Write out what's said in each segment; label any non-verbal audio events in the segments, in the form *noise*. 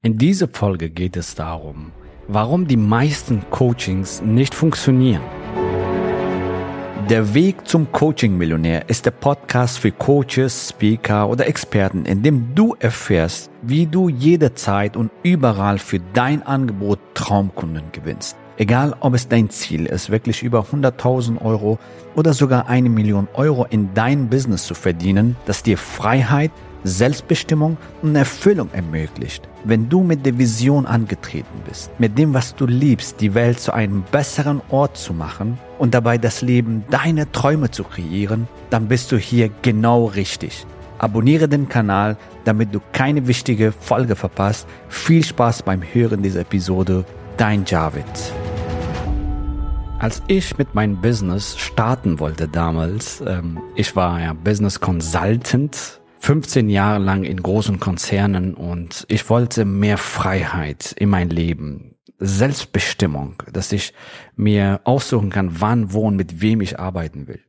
In dieser Folge geht es darum, warum die meisten Coachings nicht funktionieren. Der Weg zum Coaching-Millionär ist der Podcast für Coaches, Speaker oder Experten, in dem du erfährst, wie du jederzeit und überall für dein Angebot Traumkunden gewinnst. Egal, ob es dein Ziel ist, wirklich über 100.000 Euro oder sogar eine Million Euro in dein Business zu verdienen, das dir Freiheit, Selbstbestimmung und Erfüllung ermöglicht. Wenn du mit der Vision angetreten bist, mit dem, was du liebst, die Welt zu einem besseren Ort zu machen und dabei das Leben deiner Träume zu kreieren, dann bist du hier genau richtig. Abonniere den Kanal, damit du keine wichtige Folge verpasst. Viel Spaß beim Hören dieser Episode. Dein Javid. Als ich mit meinem Business starten wollte damals, ähm, ich war ja Business Consultant 15 Jahre lang in großen Konzernen und ich wollte mehr Freiheit in mein Leben, Selbstbestimmung, dass ich mir aussuchen kann, wann, wo und mit wem ich arbeiten will.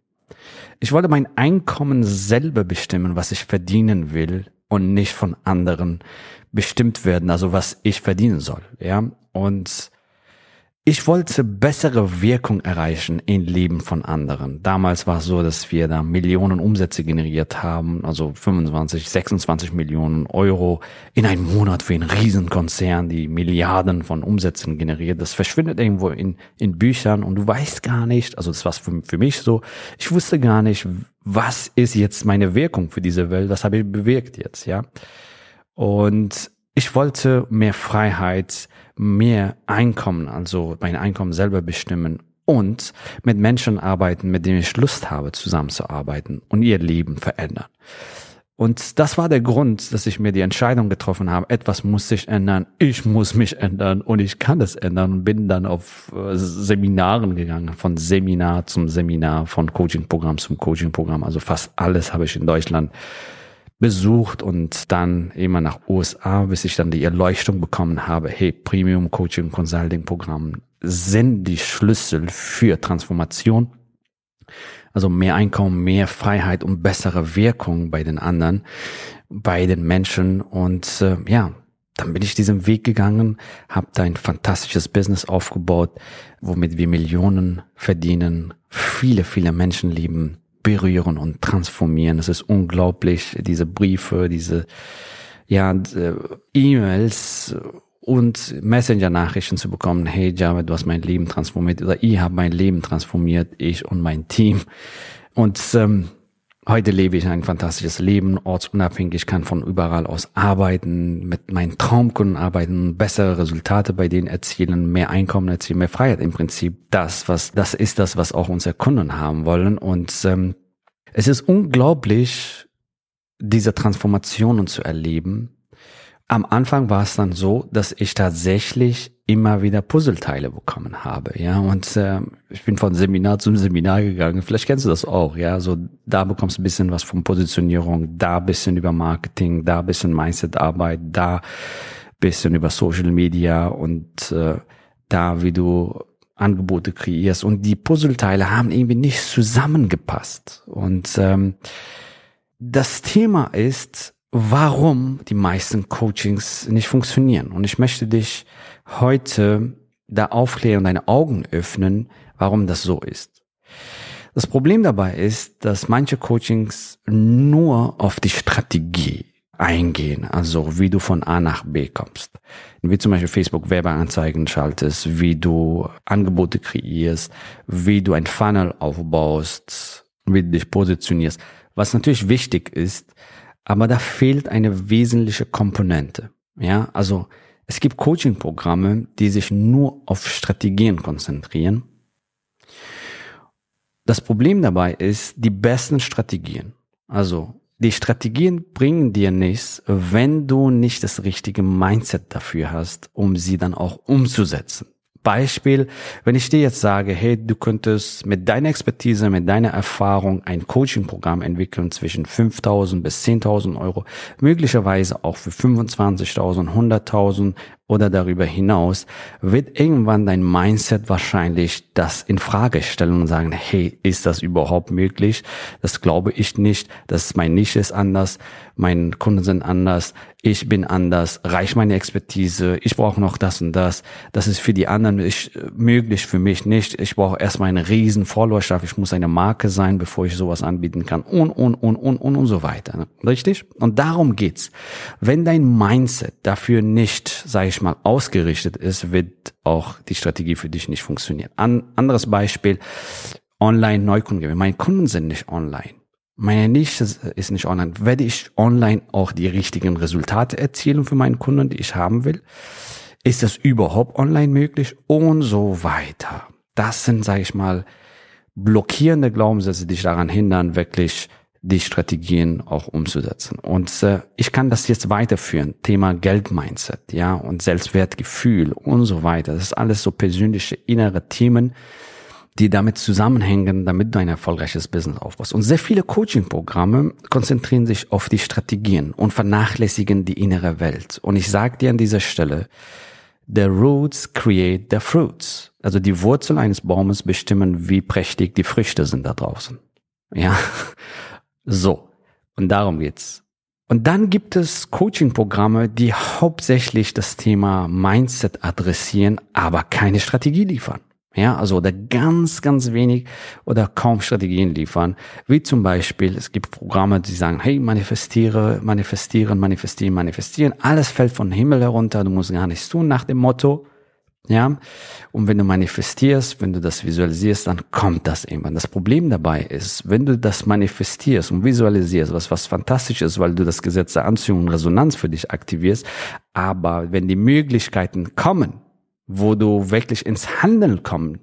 Ich wollte mein Einkommen selber bestimmen, was ich verdienen will und nicht von anderen bestimmt werden, also was ich verdienen soll, ja. Und ich wollte bessere Wirkung erreichen im Leben von anderen. Damals war es so, dass wir da Millionen Umsätze generiert haben, also 25, 26 Millionen Euro in einem Monat für einen Riesenkonzern, die Milliarden von Umsätzen generiert. Das verschwindet irgendwo in, in Büchern und du weißt gar nicht, also das war für, für mich so, ich wusste gar nicht, was ist jetzt meine Wirkung für diese Welt, was habe ich bewirkt jetzt, ja. Und ich wollte mehr Freiheit, mehr Einkommen, also mein Einkommen selber bestimmen und mit Menschen arbeiten, mit denen ich Lust habe, zusammenzuarbeiten und ihr Leben verändern. Und das war der Grund, dass ich mir die Entscheidung getroffen habe, etwas muss sich ändern, ich muss mich ändern und ich kann es ändern und bin dann auf äh, Seminaren gegangen, von Seminar zum Seminar, von Coaching-Programm zum Coaching-Programm. Also fast alles habe ich in Deutschland besucht und dann immer nach USA, bis ich dann die Erleuchtung bekommen habe, hey, Premium Coaching Consulting Programm sind die Schlüssel für Transformation. Also mehr Einkommen, mehr Freiheit und bessere Wirkung bei den anderen, bei den Menschen und äh, ja, dann bin ich diesen Weg gegangen, habe da ein fantastisches Business aufgebaut, womit wir Millionen verdienen, viele, viele Menschenleben berühren und transformieren. Es ist unglaublich, diese Briefe, diese ja, äh, E-Mails und Messenger-Nachrichten zu bekommen. Hey Java, du hast mein Leben transformiert oder ich habe mein Leben transformiert, ich und mein Team. Und ähm, heute lebe ich ein fantastisches Leben, ortsunabhängig, kann von überall aus arbeiten, mit meinen Traumkunden arbeiten, bessere Resultate bei denen erzielen, mehr Einkommen erzielen, mehr Freiheit im Prinzip. Das, was, das ist das, was auch unsere Kunden haben wollen. Und ähm, es ist unglaublich, diese Transformationen zu erleben. Am Anfang war es dann so, dass ich tatsächlich immer wieder Puzzleteile bekommen habe, ja. Und äh, ich bin von Seminar zum Seminar gegangen. Vielleicht kennst du das auch, ja. So da bekommst du ein bisschen was von Positionierung, da ein bisschen über Marketing, da ein bisschen Mindset-Arbeit, da ein bisschen über Social Media und äh, da, wie du Angebote kreierst und die Puzzleteile haben irgendwie nicht zusammengepasst. Und ähm, das Thema ist, warum die meisten Coachings nicht funktionieren. Und ich möchte dich heute da aufklären deine Augen öffnen, warum das so ist. Das Problem dabei ist, dass manche Coachings nur auf die Strategie eingehen, also wie du von A nach B kommst. Wie zum Beispiel Facebook Werbeanzeigen schaltest, wie du Angebote kreierst, wie du ein Funnel aufbaust, wie du dich positionierst. Was natürlich wichtig ist, aber da fehlt eine wesentliche Komponente. Ja, also es gibt Coaching-Programme, die sich nur auf Strategien konzentrieren. Das Problem dabei ist, die besten Strategien, also die Strategien bringen dir nichts, wenn du nicht das richtige Mindset dafür hast, um sie dann auch umzusetzen. Beispiel, wenn ich dir jetzt sage, hey, du könntest mit deiner Expertise, mit deiner Erfahrung ein Coaching-Programm entwickeln zwischen 5.000 bis 10.000 Euro, möglicherweise auch für 25.000, 100.000 oder darüber hinaus, wird irgendwann dein Mindset wahrscheinlich das in Frage stellen und sagen, hey, ist das überhaupt möglich? Das glaube ich nicht. Das mein Nische ist anders, meine Kunden sind anders, ich bin anders, reicht meine Expertise, ich brauche noch das und das. Das ist für die anderen ich, möglich, für mich nicht. Ich brauche erstmal eine riesen Followerschaft, ich muss eine Marke sein, bevor ich sowas anbieten kann und, und, und, und, und, und so weiter. Richtig? Und darum geht's. Wenn dein Mindset dafür nicht, sage ich mal, ausgerichtet ist, wird auch die Strategie für dich nicht funktionieren. An, anderes Beispiel, Online-Neukunden. Meine Kunden sind nicht online. Meine Nische ist nicht online. Werde ich online auch die richtigen Resultate erzielen für meinen Kunden, die ich haben will? Ist das überhaupt online möglich? Und so weiter. Das sind, sage ich mal, blockierende Glaubenssätze, die dich daran hindern, wirklich die Strategien auch umzusetzen. Und äh, ich kann das jetzt weiterführen. Thema Geldmindset, ja, und Selbstwertgefühl und so weiter. Das ist alles so persönliche innere Themen, die damit zusammenhängen, damit du ein erfolgreiches Business aufbaust. Und sehr viele Coaching-Programme konzentrieren sich auf die Strategien und vernachlässigen die innere Welt. Und ich sage dir an dieser Stelle, the roots create the fruits. Also die Wurzel eines Baumes bestimmen, wie prächtig die Früchte sind da draußen. Ja, so. Und darum geht's. Und dann gibt es Coaching-Programme, die hauptsächlich das Thema Mindset adressieren, aber keine Strategie liefern. Ja, also oder ganz, ganz wenig oder kaum Strategien liefern. Wie zum Beispiel, es gibt Programme, die sagen, hey, manifestiere, manifestieren, manifestieren, manifestieren. Alles fällt von Himmel herunter, du musst gar nichts tun nach dem Motto. Ja, und wenn du manifestierst, wenn du das visualisierst, dann kommt das irgendwann. Das Problem dabei ist, wenn du das manifestierst und visualisierst, was was fantastisch ist, weil du das Gesetz der Anziehung und Resonanz für dich aktivierst, aber wenn die Möglichkeiten kommen, wo du wirklich ins Handeln kommen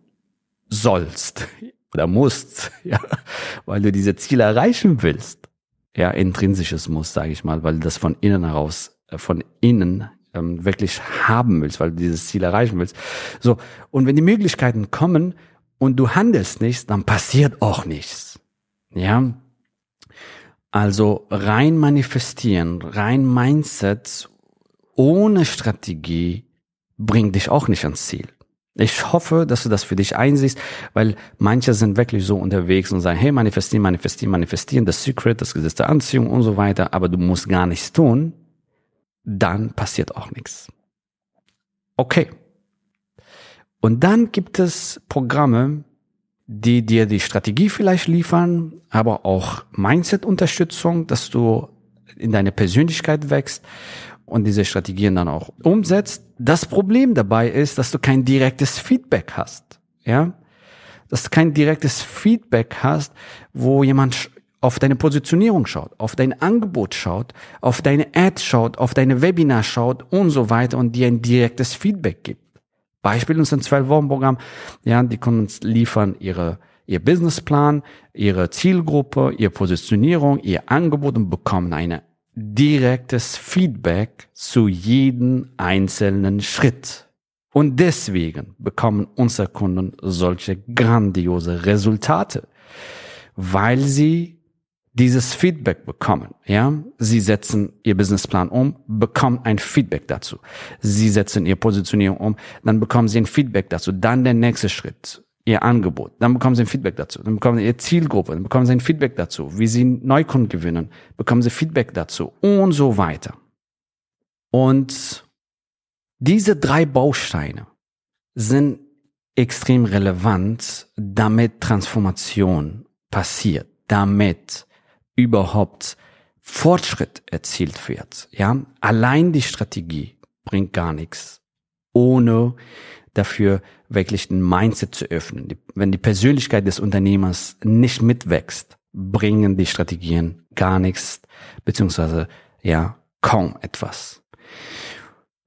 sollst *laughs* oder musst, *laughs* ja, weil du diese Ziele erreichen willst. Ja, intrinsisches Muss, sage ich mal, weil das von innen heraus, äh, von innen ähm, wirklich haben willst, weil du dieses Ziel erreichen willst. So, und wenn die Möglichkeiten kommen und du handelst nichts, dann passiert auch nichts. Ja, also rein manifestieren, rein Mindset ohne Strategie bringt dich auch nicht ans Ziel. Ich hoffe, dass du das für dich einsiehst, weil manche sind wirklich so unterwegs und sagen, hey, manifestieren, manifestieren, manifestieren, das Secret, das Gesetz der Anziehung und so weiter, aber du musst gar nichts tun, dann passiert auch nichts. Okay. Und dann gibt es Programme, die dir die Strategie vielleicht liefern, aber auch Mindset-Unterstützung, dass du in deine Persönlichkeit wächst und diese Strategien dann auch umsetzt. Das Problem dabei ist, dass du kein direktes Feedback hast, ja, dass du kein direktes Feedback hast, wo jemand auf deine Positionierung schaut, auf dein Angebot schaut, auf deine Ads schaut, auf deine Webinar schaut und so weiter und dir ein direktes Feedback gibt. Beispiel unser 12-Wochen-Programm, ja, die können uns liefern ihre ihr Businessplan, ihre Zielgruppe, ihre Positionierung, ihr Angebot und bekommen eine direktes Feedback zu jedem einzelnen Schritt. Und deswegen bekommen unsere Kunden solche grandiose Resultate, weil sie dieses Feedback bekommen. Ja, sie setzen ihr Businessplan um, bekommen ein Feedback dazu. Sie setzen ihr Positionierung um, dann bekommen sie ein Feedback dazu. Dann der nächste Schritt ihr Angebot. Dann bekommen sie ein Feedback dazu. Dann bekommen sie ihre Zielgruppe. Dann bekommen sie ein Feedback dazu. Wie sie Neukunden gewinnen. Bekommen sie Feedback dazu. Und so weiter. Und diese drei Bausteine sind extrem relevant, damit Transformation passiert, damit überhaupt Fortschritt erzielt wird. Ja, allein die Strategie bringt gar nichts, ohne dafür wirklich ein Mindset zu öffnen. wenn die Persönlichkeit des Unternehmers nicht mitwächst, bringen die Strategien gar nichts, beziehungsweise ja, kaum etwas.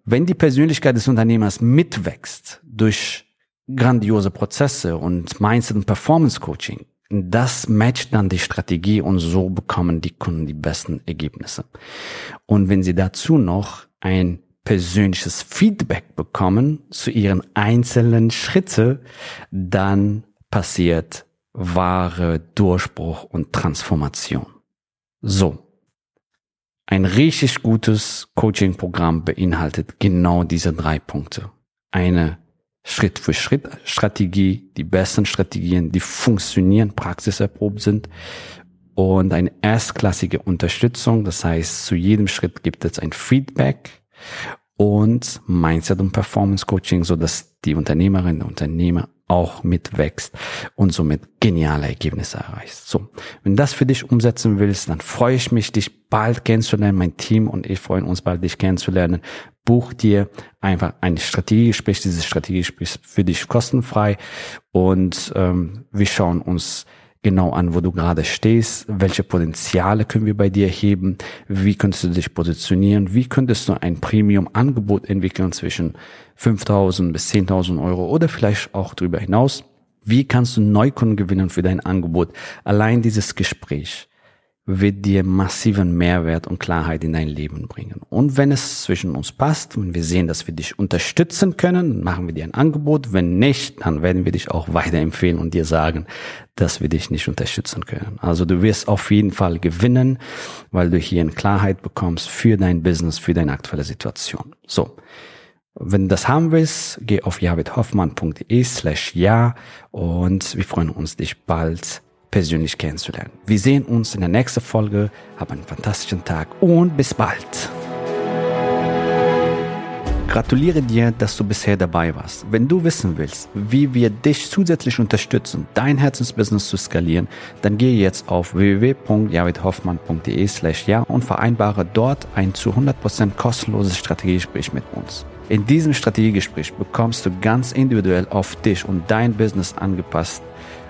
Wenn die Persönlichkeit des Unternehmers mitwächst durch grandiose Prozesse und Mindset und Performance Coaching, das matcht dann die Strategie und so bekommen die Kunden die besten Ergebnisse. Und wenn sie dazu noch ein persönliches Feedback bekommen zu ihren einzelnen Schritte, dann passiert wahre Durchbruch und Transformation. So. Ein richtig gutes Coaching-Programm beinhaltet genau diese drei Punkte. Eine Schritt-für-Schritt-Strategie, die besten Strategien, die funktionieren, praxiserprobt sind und eine erstklassige Unterstützung. Das heißt, zu jedem Schritt gibt es ein Feedback und Mindset und Performance Coaching, so dass die Unternehmerin, der Unternehmer auch mitwächst und somit geniale Ergebnisse erreichst. So, wenn das für dich umsetzen willst, dann freue ich mich, dich bald kennenzulernen. Mein Team und ich freuen uns bald, dich kennenzulernen. Buch dir einfach ein Strategiegespräch. Dieses Strategiegespräch ist für dich kostenfrei und ähm, wir schauen uns genau an, wo du gerade stehst, welche Potenziale können wir bei dir heben, wie könntest du dich positionieren, wie könntest du ein Premium-Angebot entwickeln zwischen 5.000 bis 10.000 Euro oder vielleicht auch darüber hinaus. Wie kannst du Neukunden gewinnen für dein Angebot? Allein dieses Gespräch wird dir massiven Mehrwert und Klarheit in dein Leben bringen. Und wenn es zwischen uns passt, wenn wir sehen, dass wir dich unterstützen können, machen wir dir ein Angebot. Wenn nicht, dann werden wir dich auch *laughs* weiterempfehlen und dir sagen, dass wir dich nicht unterstützen können. Also du wirst auf jeden Fall gewinnen, weil du hier in Klarheit bekommst für dein Business, für deine aktuelle Situation. So. Wenn du das haben willst, geh auf javidhoffmann.de slash ja und wir freuen uns, dich bald persönlich kennenzulernen. Wir sehen uns in der nächsten Folge. Hab einen fantastischen Tag und bis bald. Gratuliere dir, dass du bisher dabei warst. Wenn du wissen willst, wie wir dich zusätzlich unterstützen, dein Herzensbusiness zu skalieren, dann gehe jetzt auf www.javidhoffmann.de slash ja und vereinbare dort ein zu 100% kostenloses Strategiegespräch mit uns. In diesem Strategiegespräch bekommst du ganz individuell auf dich und dein Business angepasst